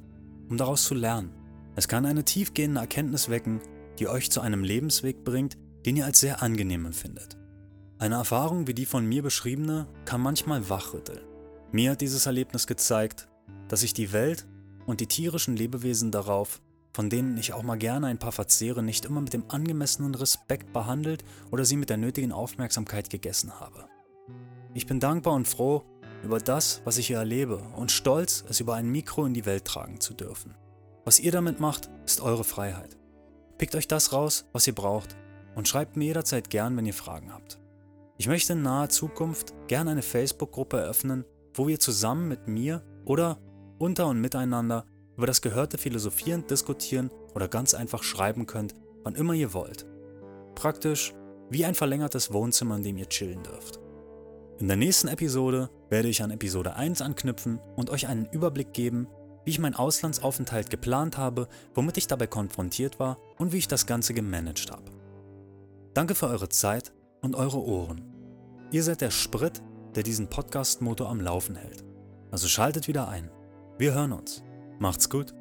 um daraus zu lernen. Es kann eine tiefgehende Erkenntnis wecken, die euch zu einem Lebensweg bringt, den ihr als sehr angenehm empfindet. Eine Erfahrung wie die von mir beschriebene kann manchmal wachrütteln. Mir hat dieses Erlebnis gezeigt, dass sich die Welt und die tierischen Lebewesen darauf, von denen ich auch mal gerne ein paar verzehre, nicht immer mit dem angemessenen Respekt behandelt oder sie mit der nötigen Aufmerksamkeit gegessen habe. Ich bin dankbar und froh über das, was ich hier erlebe und stolz, es über ein Mikro in die Welt tragen zu dürfen. Was ihr damit macht, ist eure Freiheit. Pickt euch das raus, was ihr braucht und schreibt mir jederzeit gern, wenn ihr Fragen habt. Ich möchte in naher Zukunft gern eine Facebook-Gruppe eröffnen, wo wir zusammen mit mir oder unter und miteinander über das Gehörte philosophieren, diskutieren oder ganz einfach schreiben könnt, wann immer ihr wollt. Praktisch wie ein verlängertes Wohnzimmer, in dem ihr chillen dürft. In der nächsten Episode werde ich an Episode 1 anknüpfen und euch einen Überblick geben, wie ich meinen Auslandsaufenthalt geplant habe, womit ich dabei konfrontiert war und wie ich das Ganze gemanagt habe. Danke für eure Zeit und eure Ohren. Ihr seid der Sprit, der diesen Podcast-Motor am Laufen hält. Also schaltet wieder ein. Wir hören uns. Macht's gut.